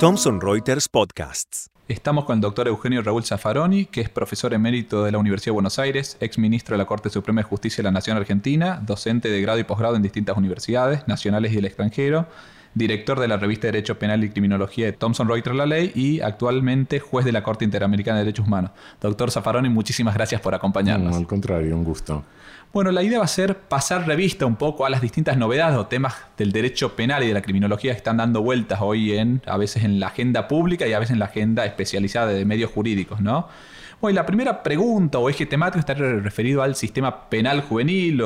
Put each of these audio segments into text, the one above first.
Thomson Reuters Podcasts. Estamos con el doctor Eugenio Raúl Zaffaroni, que es profesor emérito de la Universidad de Buenos Aires, ex ministro de la Corte Suprema de Justicia de la Nación Argentina, docente de grado y posgrado en distintas universidades, nacionales y del extranjero, director de la revista de Derecho Penal y Criminología de Thomson Reuters La Ley y actualmente juez de la Corte Interamericana de Derechos Humanos. Doctor Zaffaroni, muchísimas gracias por acompañarnos. No, al contrario, un gusto. Bueno, la idea va a ser pasar revista un poco a las distintas novedades o temas del derecho penal y de la criminología que están dando vueltas hoy en, a veces en la agenda pública y a veces en la agenda especializada de medios jurídicos, ¿no? Bueno, la primera pregunta o eje temático está referido al sistema penal juvenil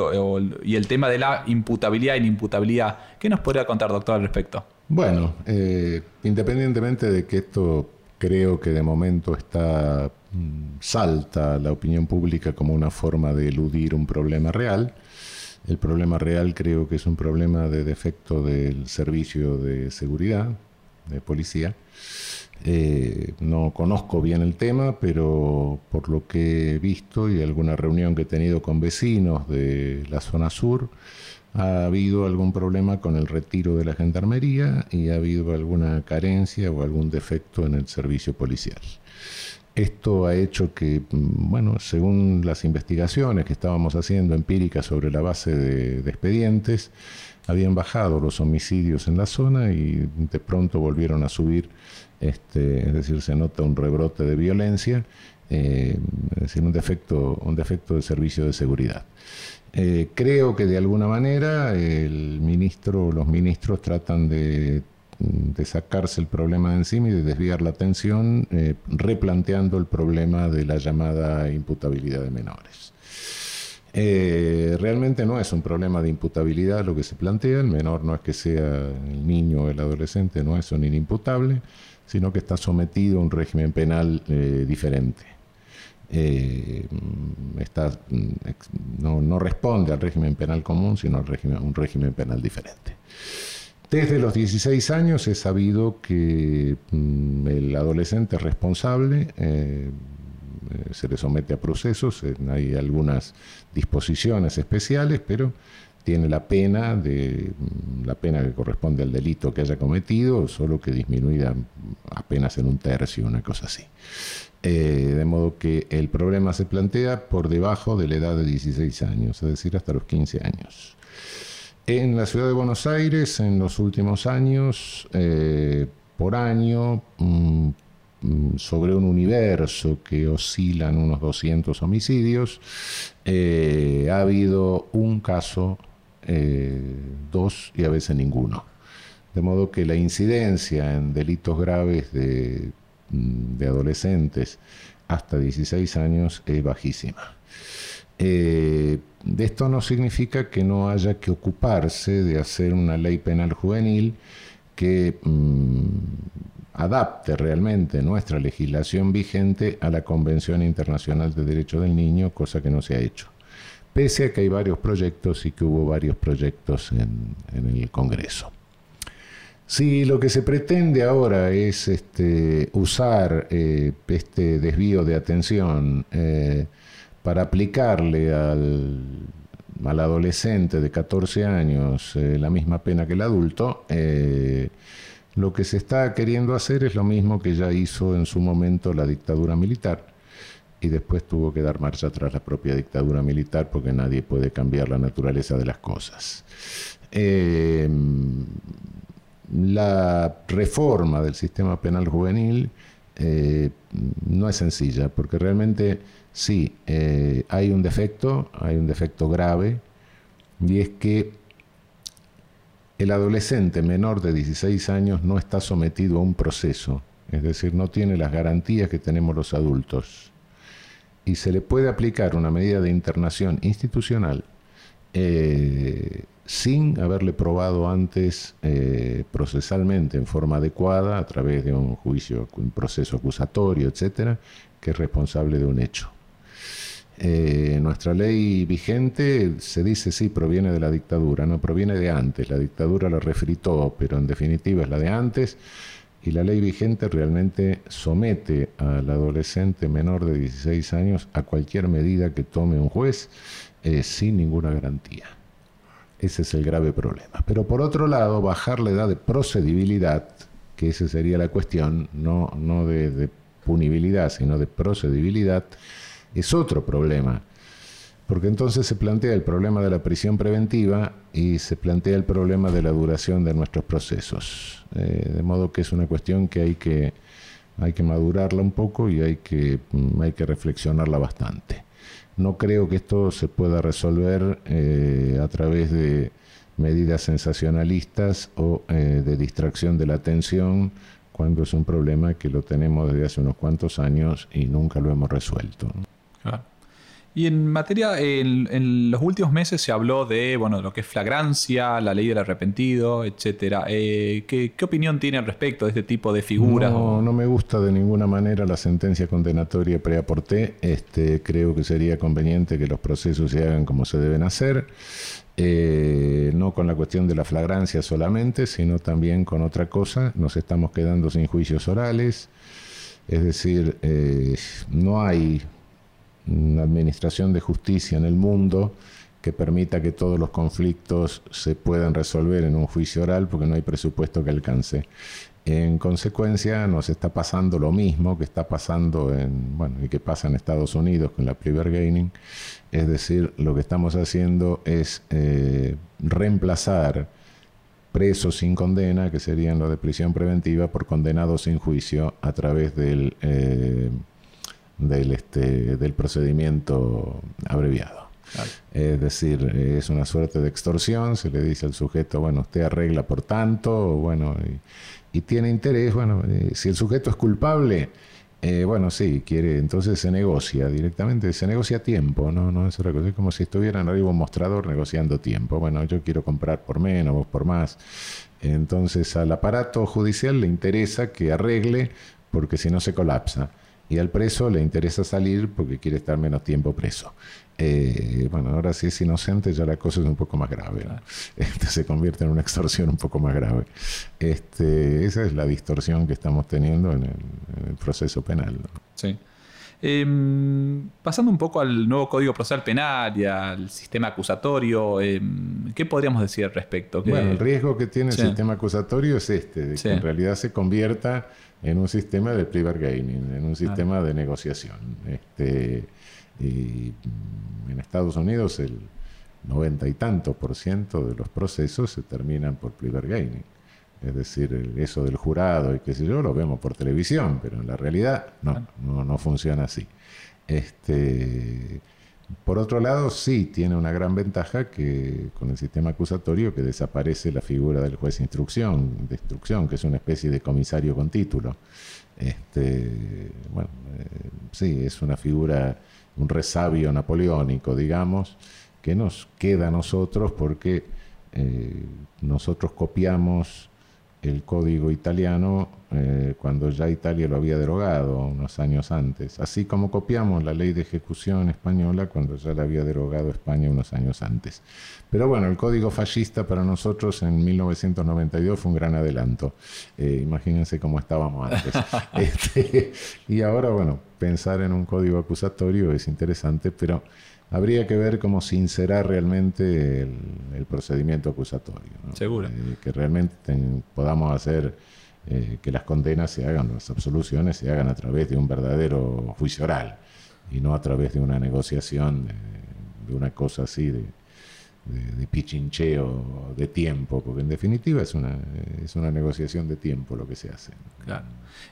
y el tema de la imputabilidad e inimputabilidad. ¿Qué nos podría contar, doctor, al respecto? Bueno, eh, independientemente de que esto creo que de momento está mm, salta la opinión pública como una forma de eludir un problema real. El problema real creo que es un problema de defecto del servicio de seguridad, de policía. Eh, no conozco bien el tema, pero por lo que he visto y alguna reunión que he tenido con vecinos de la zona sur, ha habido algún problema con el retiro de la gendarmería y ha habido alguna carencia o algún defecto en el servicio policial. Esto ha hecho que, mm, bueno, según las investigaciones que estábamos haciendo empíricas sobre la base de, expedientes, habían bajado los homicidios en la zona y de pronto volvieron a subir, este, es decir, se nota un rebrote de violencia, eh, es decir, un defecto, un defecto de servicio de seguridad. Eh, creo que de alguna manera el ministro, los ministros tratan de, sacarse el problema de encima y de desviar la atención, eh, replanteando el problema de la llamada imputabilidad de menores. Eh, realmente no es un problema de imputabilidad lo que se plantea, el menor no es que sea el niño o el adolescente, no es un inimputable, sino que está sometido a un régimen penal diferente eh, está, no, no, responde al régimen penal común, sino régimen, un régimen penal diferente. Desde los 16 años he sabido que mm, el adolescente responsable eh, se le somete a procesos, hay algunas disposiciones especiales, pero tiene la pena de mm, la pena que corresponde al delito que haya cometido, solo que disminuida apenas en un tercio, una cosa así. Eh, de modo que el problema se plantea por debajo de la edad de 16 años, es decir, hasta los 15 años. En la ciudad de Buenos Aires, en los últimos años, eh, por año, mm, mm, sobre un universo que oscilan unos 200 homicidios, eh, ha habido un caso, dos y a veces ninguno. De modo que la incidencia en delitos graves de Mm, de adolescentes hasta 16 años es bajísima. Eh, esto no significa que no haya que ocuparse de hacer una ley penal juvenil que mm, adapte realmente nuestra legislación vigente a la Convención Internacional de Derechos del Niño, cosa que no se ha hecho. Pese a que hay varios proyectos y que hubo varios proyectos en el Congreso. Si lo que se pretende ahora es este, usar eh, este desvío de atención eh, para aplicarle al, adolescente de 14 años eh, la misma pena que el adulto, lo que se está queriendo hacer es lo mismo que ya hizo en su momento la dictadura militar. Y después tuvo que dar marcha atrás la propia dictadura militar porque nadie puede cambiar la naturaleza de las cosas. La reforma del sistema penal juvenil eh, no es sencilla, porque realmente sí, eh, hay un defecto, hay un defecto grave, y es que el adolescente menor de 16 años no está sometido a un proceso, es decir, no tiene las garantías que tenemos los adultos. Y se le puede aplicar una medida de internación institucional eh, sin haberle probado antes eh, procesalmente en forma adecuada a través de un juicio, un proceso acusatorio, etcétera, que es responsable de un hecho. Eh, nuestra ley vigente se dice sí proviene de la dictadura, no proviene de antes. La dictadura la refritó, pero en definitiva es la de antes. Y la ley vigente realmente somete al adolescente menor de 16 años a cualquier medida que tome un juez sin ninguna garantía. Ese es el grave problema. Pero por otro lado, bajar la edad de procedibilidad, que esa sería la cuestión, no, no de punibilidad, sino de procedibilidad, es otro problema. Porque entonces se plantea el problema de la prisión preventiva y se plantea el problema de la duración de nuestros procesos. Eh, de modo que es una cuestión que hay que, hay que madurarla un poco y hay que, mm, hay que reflexionarla bastante. No creo que esto se pueda resolver eh, a través de medidas sensacionalistas o eh, de distracción de la atención cuando es un problema que lo tenemos desde hace unos cuantos años y nunca lo hemos resuelto. Y en materia, en, los últimos meses se habló de bueno, lo que es flagrancia, la ley del arrepentido, etcétera. Eh, ¿qué, opinión tiene al respecto de este tipo de figuras? No, no me gusta de ninguna manera la sentencia condenatoria preaporté. Este, creo que sería conveniente que los procesos se hagan como se deben hacer. Eh, no con la cuestión de la flagrancia solamente, sino también con otra cosa. Nos estamos quedando sin juicios orales. Es decir, eh, no hay una administración de justicia en el mundo que permita que todos los conflictos se puedan resolver en un juicio oral porque no hay presupuesto que alcance. En consecuencia, nos está pasando lo mismo que está pasando en, bueno, y que pasa en Estados Unidos con la Priver Gaining. Es decir, lo que estamos haciendo es eh, reemplazar presos sin condena, que serían los de prisión preventiva, por condenados sin juicio a través del eh, del, este, del procedimiento abreviado. Es decir, es una suerte de extorsión, se le dice al sujeto, bueno, usted arregla por tanto, bueno, y, tiene interés, bueno, eh, si el sujeto es culpable, eh, bueno, sí, quiere, entonces se negocia directamente, se negocia tiempo, no, no es otra cosa, es como si estuvieran arriba un mostrador negociando tiempo, bueno, yo quiero comprar por menos, vos por más, entonces al aparato judicial le interesa que arregle porque si no se colapsa y al preso le interesa salir porque quiere estar menos tiempo preso. Eh, bueno, ahora si es inocente ya la cosa es un poco más grave. Este, se convierte en una extorsión un poco más grave. Este, esa es la distorsión que estamos teniendo en el, proceso penal. Sí. Em, pasando un poco al nuevo Código Procesal Penal y al sistema acusatorio, em, ¿qué podríamos decir al respecto? Bueno, el riesgo que tiene el sistema acusatorio es este, de que en realidad se convierta en un sistema de private gaining, en un sistema de negociación. Este, y mm, en Estados Unidos el noventa y tanto por ciento de los procesos se terminan por private gaining. Es decir, eso del jurado y qué sé yo, lo vemos por televisión, pero en la realidad no, no, no funciona así. Este, por otro lado, sí tiene una gran ventaja que con el sistema acusatorio que desaparece la figura del juez de instrucción, de instrucción, que es una especie de comisario con título. Este, bueno, eh, sí, es una figura, un resabio napoleónico, digamos, que nos queda a nosotros porque eh, nosotros copiamos el código italiano eh, cuando ya Italia lo había derogado unos años antes, así como copiamos la ley de ejecución española cuando ya la había derogado España unos años antes. Pero bueno, el código fascista para nosotros en 1992 fue un gran adelanto. Eh, imagínense cómo estábamos antes. Este, y ahora, bueno, pensar en un código acusatorio es interesante, pero habría que ver cómo sincerar realmente el, procedimiento acusatorio. Seguro. Eh, que realmente podamos hacer eh, que las condenas se hagan, las absoluciones se hagan a través de un verdadero juicio oral y no a través de una negociación, de una cosa así de, de, pichincheo de tiempo, porque en definitiva es una, es una negociación de tiempo lo que se hace. Claro.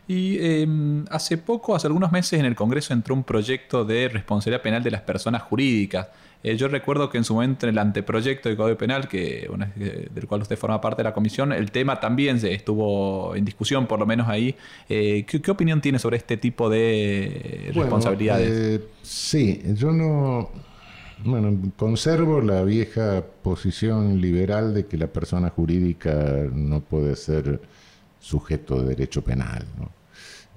Y em, hace poco, hace algunos meses, en el Congreso entró un proyecto de responsabilidad penal de las personas jurídicas. Eh, yo recuerdo que en su momento, en el anteproyecto de Código Penal, que, del cual usted forma parte de la comisión, el tema también se estuvo en discusión, por lo menos ahí. Eh, ¿qué, opinión tiene sobre este tipo de responsabilidades? Eh, sí, yo no bueno, conservo la vieja posición liberal de que la persona jurídica no puede ser sujeto de derecho penal.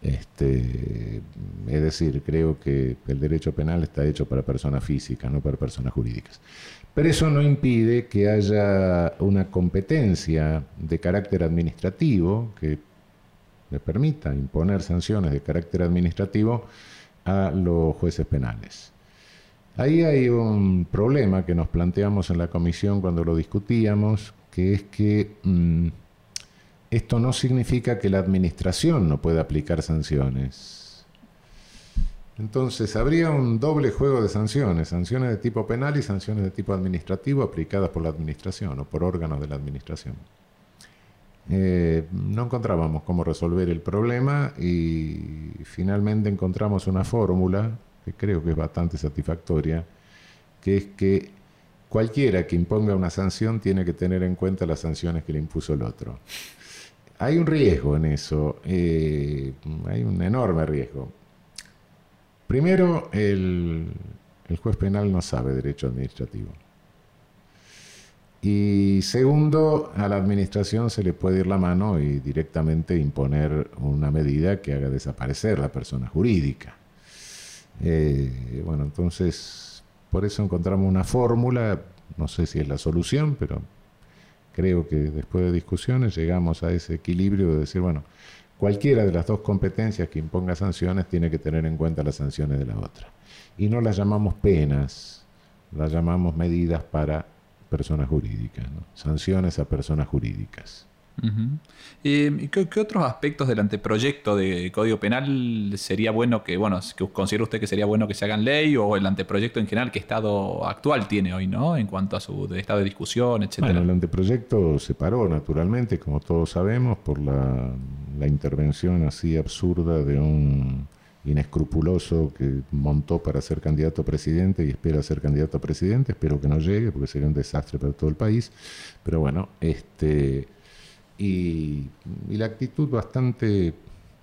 Este, es decir, creo que el derecho penal está hecho para personas físicas, no para personas jurídicas. Pero eso no impide que haya una competencia de carácter administrativo que le permita imponer sanciones de carácter administrativo a los jueces penales. Ahí hay un problema que nos planteamos en la comisión cuando lo discutíamos, que es que mm, esto no significa que la administración no pueda aplicar sanciones. Entonces, habría un doble juego de sanciones, sanciones de tipo penal y sanciones de tipo administrativo aplicadas por la administración o por órganos de la administración. Eh, no encontrábamos cómo resolver el problema y finalmente encontramos una fórmula que creo que es bastante satisfactoria, que es que cualquiera que imponga una sanción tiene que tener en cuenta las sanciones que le impuso el otro. Hay un riesgo en eso, eh, hay un enorme riesgo. Primero, el, el juez penal no sabe derecho administrativo. Y segundo, a la administración se le puede ir la mano y directamente imponer una medida que haga desaparecer la persona jurídica. Eh, bueno, entonces, por eso encontramos una fórmula, no sé si es la solución, pero creo que después de discusiones llegamos a ese equilibrio de decir, bueno, cualquiera de las dos competencias que imponga sanciones tiene que tener en cuenta las sanciones de la otra. Y no las llamamos penas, las llamamos medidas para personas jurídicas, sanciones a personas jurídicas. Eh, ¿qué, otros aspectos del anteproyecto de Código Penal sería bueno que, bueno, que considera usted que sería bueno que se hagan ley o el anteproyecto en general, qué estado actual tiene hoy, ¿no? En cuanto a su estado de discusión, etcétera. Bueno, el anteproyecto se paró naturalmente, como todos sabemos, por la, la intervención así absurda de un inescrupuloso que montó para ser candidato a presidente y espera ser candidato a presidente. Espero que no llegue porque sería un desastre para todo el país. Pero bueno, este y, la actitud bastante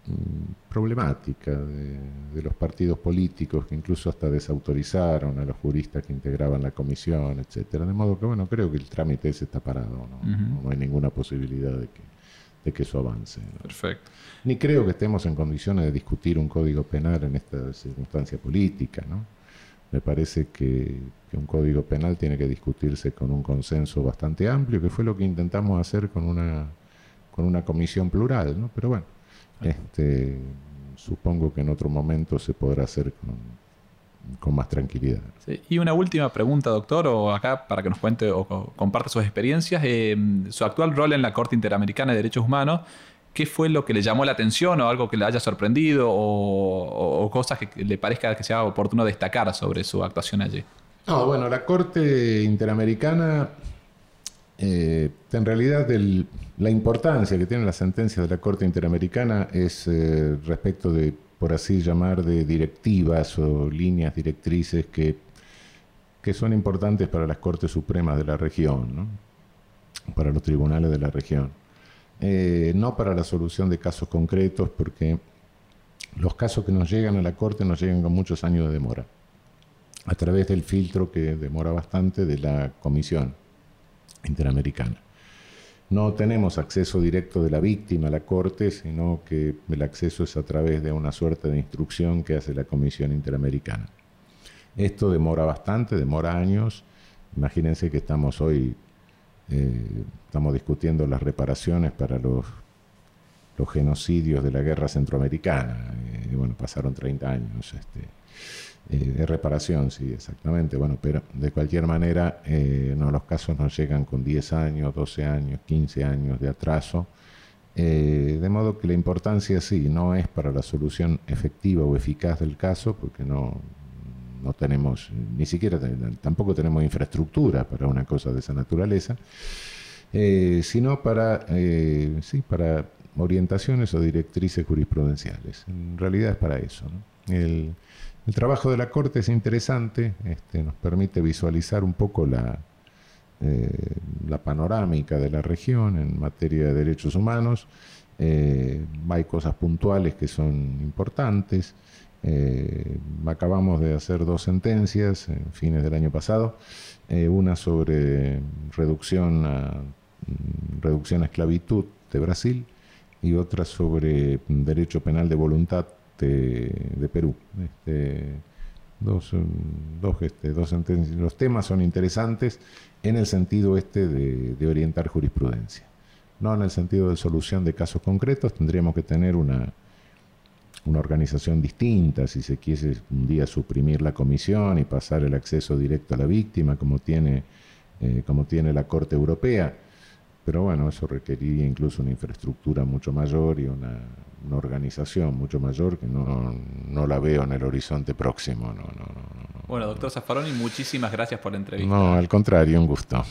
mm, problemática de, los partidos políticos que incluso hasta desautorizaron a los juristas que integraban la comisión, etcétera. De modo que, bueno, creo que el trámite ese está parado, no, hay ninguna posibilidad de que, de que eso avance. Perfecto. Ni creo que estemos en condiciones de discutir un código penal en esta circunstancia política, ¿no? Me parece que, un código penal tiene que discutirse con un consenso bastante amplio, que fue lo que intentamos hacer con una con una comisión plural, ¿no? Pero bueno, este, supongo que en otro momento se podrá hacer con, más tranquilidad. Y una última pregunta, doctor, o acá para que nos cuente o comparte sus experiencias. Eh, su actual rol en la Corte Interamericana de Derechos Humanos, ¿qué fue lo que le llamó la atención o algo que le haya sorprendido o, cosas que le parezca que sea oportuno destacar sobre su actuación allí? No, bueno, la Corte Interamericana, eh, en realidad la importancia que tiene la sentencia de la Corte Interamericana es eh, respecto de, por así llamar, de directivas o líneas directrices que, que son importantes para las Cortes Supremas de la región, para los tribunales de la región. Eh, no para la solución de casos concretos, porque los casos que nos llegan a la Corte nos llegan con muchos años de demora, a través del filtro que demora bastante de la Comisión Interamericana. No tenemos acceso directo de la víctima a la corte, sino que el acceso es a través de una suerte de instrucción que hace la Comisión Interamericana. Esto demora bastante, demora años. Imagínense que estamos hoy, eh, estamos discutiendo las reparaciones para los, genocidios de la guerra centroamericana. Eh, bueno, pasaron 30 años. Este, eh, de reparación, sí, exactamente. Bueno, pero de cualquier manera, eh, no, los casos nos llegan con 10 años, 12 años, 15 años de atraso. Eh, de modo que la importancia sí, no es para la solución efectiva o eficaz del caso, porque no, no tenemos, ni siquiera tampoco tenemos infraestructura para una cosa de esa naturaleza, sino para, sí, para orientaciones o directrices jurisprudenciales. En realidad es para eso. El, el trabajo de la Corte es interesante, este, nos permite visualizar un poco la, eh, la panorámica de la región en materia de derechos humanos. Eh, hay cosas puntuales que son importantes. Eh, acabamos de hacer dos sentencias en fines del año pasado, una sobre reducción a, reducción a esclavitud de Brasil y otra sobre derecho penal de voluntad de Perú. Este, dos, dos, este, dos sentencias. Los temas son interesantes en el sentido este de, orientar jurisprudencia. No en el sentido de solución de casos concretos, tendríamos que tener una, una organización distinta, si se quiese un día suprimir la comisión y pasar el acceso directo a la víctima, como tiene, eh, como tiene la Corte Europea. Pero bueno, eso requeriría incluso una infraestructura mucho mayor y una, organización mucho mayor que no, no, la veo en el horizonte próximo. No, bueno, doctor Zaffaroni, muchísimas gracias por la entrevista. No, al contrario, un gusto.